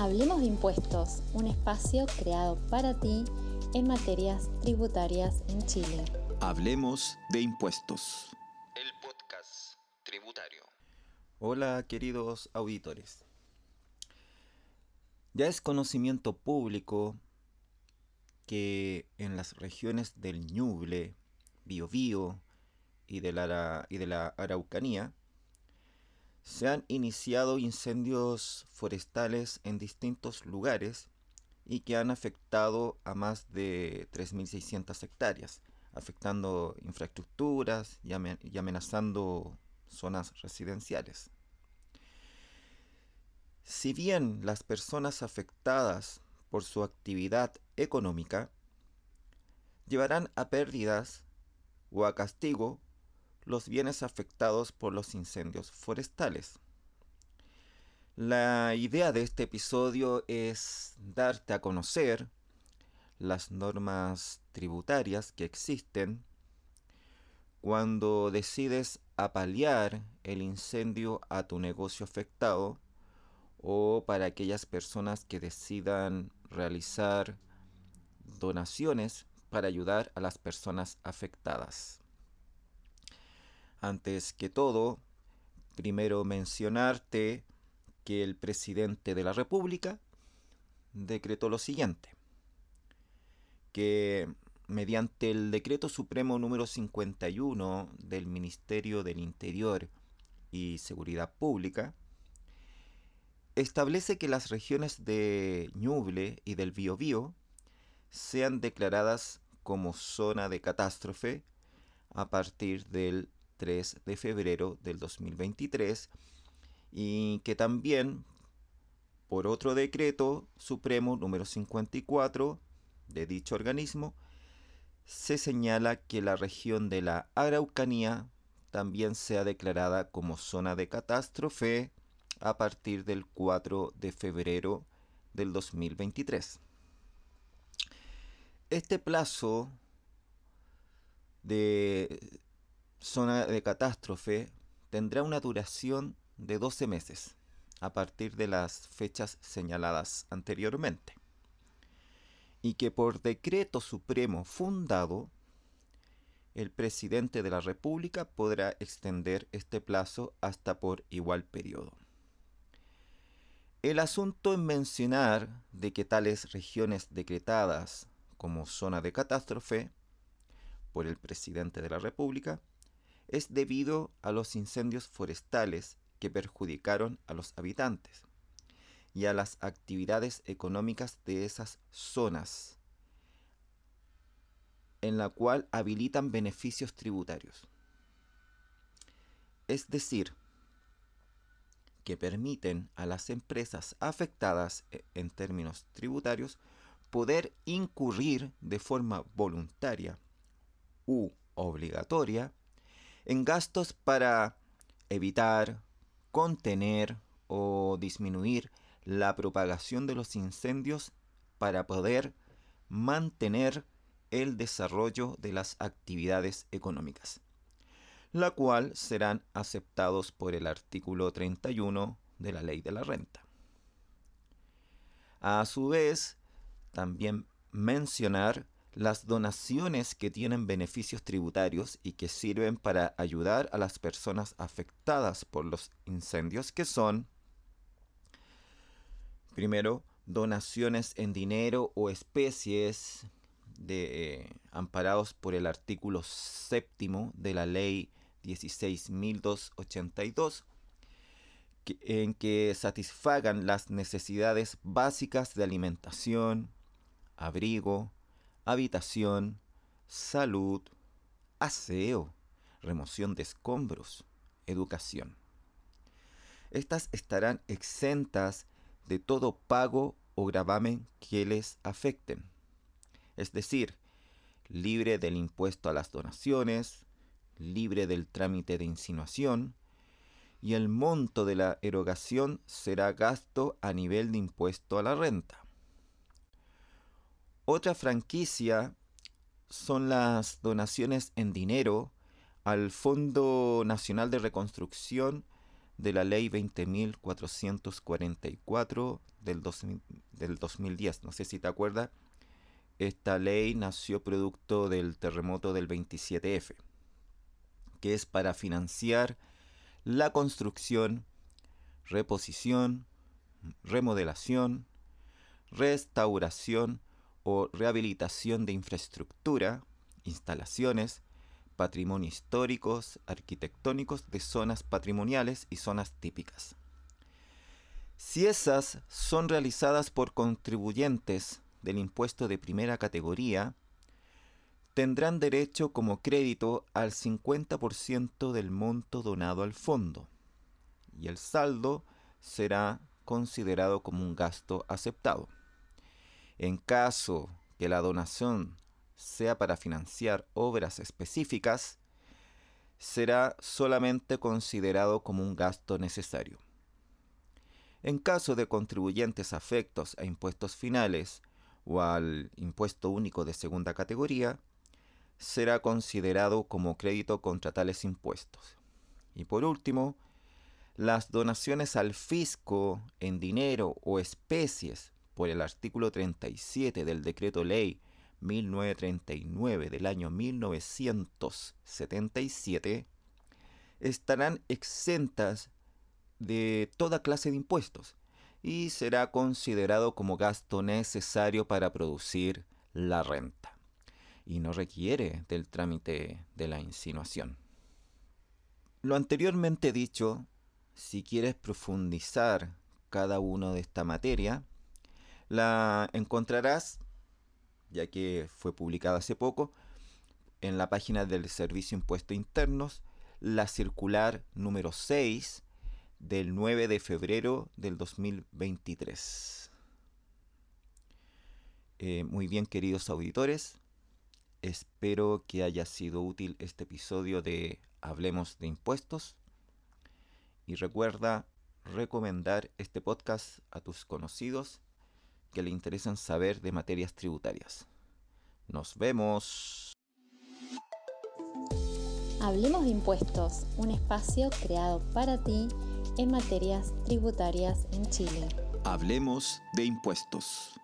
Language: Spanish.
Hablemos de impuestos, un espacio creado para ti en materias tributarias en Chile. Hablemos de impuestos. El podcast tributario. Hola queridos auditores. Ya es conocimiento público que en las regiones del Ñuble, Biobío y de la, y de la Araucanía se han iniciado incendios forestales en distintos lugares y que han afectado a más de 3.600 hectáreas, afectando infraestructuras y, amenazando zonas residenciales. Si bien las personas afectadas por su actividad económica llevarán a pérdidas o a castigo los bienes afectados por los incendios forestales. La idea de este episodio es darte a conocer las normas tributarias que existen cuando decides apalear el incendio a tu negocio afectado o para aquellas personas que decidan realizar donaciones para ayudar a las personas afectadas. Antes que todo, primero mencionarte que el presidente de la República decretó lo siguiente, que mediante el decreto supremo número 51 del Ministerio del Interior y Seguridad Pública, establece que las regiones de Ñuble y del Biobío sean declaradas como zona de catástrofe a partir del 3 de febrero del 2023 y que también por otro decreto supremo número 54 de dicho organismo se señala que la región de la Araucanía también sea declarada como zona de catástrofe a partir del 4 de febrero del 2023. Este plazo de zona de catástrofe tendrá una duración de 12 meses a partir de las fechas señaladas anteriormente y que por decreto supremo fundado el presidente de la República podrá extender este plazo hasta por igual periodo. El asunto en mencionar de que tales regiones decretadas como zona de catástrofe por el presidente de la República es debido a los incendios forestales que perjudicaron a los habitantes y a las actividades económicas de esas zonas, en la cual habilitan beneficios tributarios. Es decir, que permiten a las empresas afectadas e, en términos tributarios poder incurrir de forma voluntaria u obligatoria en gastos para evitar, contener o disminuir la propagación de los incendios para poder mantener el desarrollo de las actividades económicas, la cual serán aceptados por el artículo 31 de la ley de la renta. A su vez, también mencionar las donaciones que tienen beneficios tributarios y que sirven para ayudar a las personas afectadas por los incendios, que son, primero, donaciones en dinero o especies de, eh, amparados por el artículo séptimo de la ley 16.282, en que satisfagan las necesidades básicas de alimentación, abrigo, habitación, salud, aseo, remoción de escombros, educación. Estas estarán exentas de todo pago o gravamen que les afecten, es decir, libre del impuesto a las donaciones, libre del trámite de insinuación, y el monto de la erogación será gasto a nivel de impuesto a la renta. Otra franquicia son las donaciones en dinero al Fondo Nacional de Reconstrucción de la ley 20.444 del, del 2010. No sé si te acuerdas, esta ley nació producto del terremoto del 27F, que es para financiar la construcción, reposición, remodelación, restauración o rehabilitación de infraestructura, instalaciones, patrimonio históricos, arquitectónicos de zonas patrimoniales y zonas típicas. Si esas son realizadas por contribuyentes del impuesto de primera categoría, tendrán derecho como crédito al 50% del monto donado al fondo y el saldo será considerado como un gasto aceptado. En caso que la donación sea para financiar obras específicas, será solamente considerado como un gasto necesario. En caso de contribuyentes afectos a impuestos finales o al impuesto único de segunda categoría, será considerado como crédito contra tales impuestos. Y por último, las donaciones al fisco en dinero o especies por el artículo 37 del decreto ley 1939 del año 1977 estarán exentas de toda clase de impuestos y será considerado como gasto necesario para producir la renta y no requiere del trámite de la insinuación. Lo anteriormente dicho, si quieres profundizar cada uno de esta materia, la encontrarás, ya que fue publicada hace poco, en la página del Servicio Impuestos Internos, la circular número 6 del 9 de febrero del 2023. Eh, muy bien, queridos auditores, espero que haya sido útil este episodio de Hablemos de Impuestos. Y recuerda recomendar este podcast a tus conocidos que le interesan saber de materias tributarias. Nos vemos. Hablemos de Impuestos, un espacio creado para ti en materias tributarias en Chile. Hablemos de impuestos.